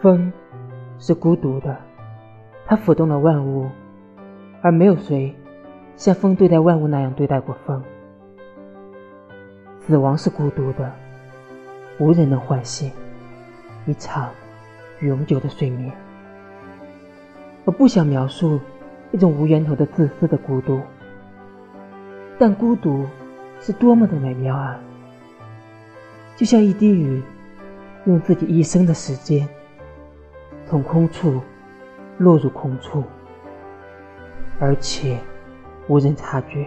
风是孤独的，它抚动了万物，而没有谁像风对待万物那样对待过风。死亡是孤独的，无人能唤醒一场永久的睡眠。我不想描述一种无源头的自私的孤独，但孤独是多么的美妙啊！就像一滴雨，用自己一生的时间，从空处落入空处，而且无人察觉。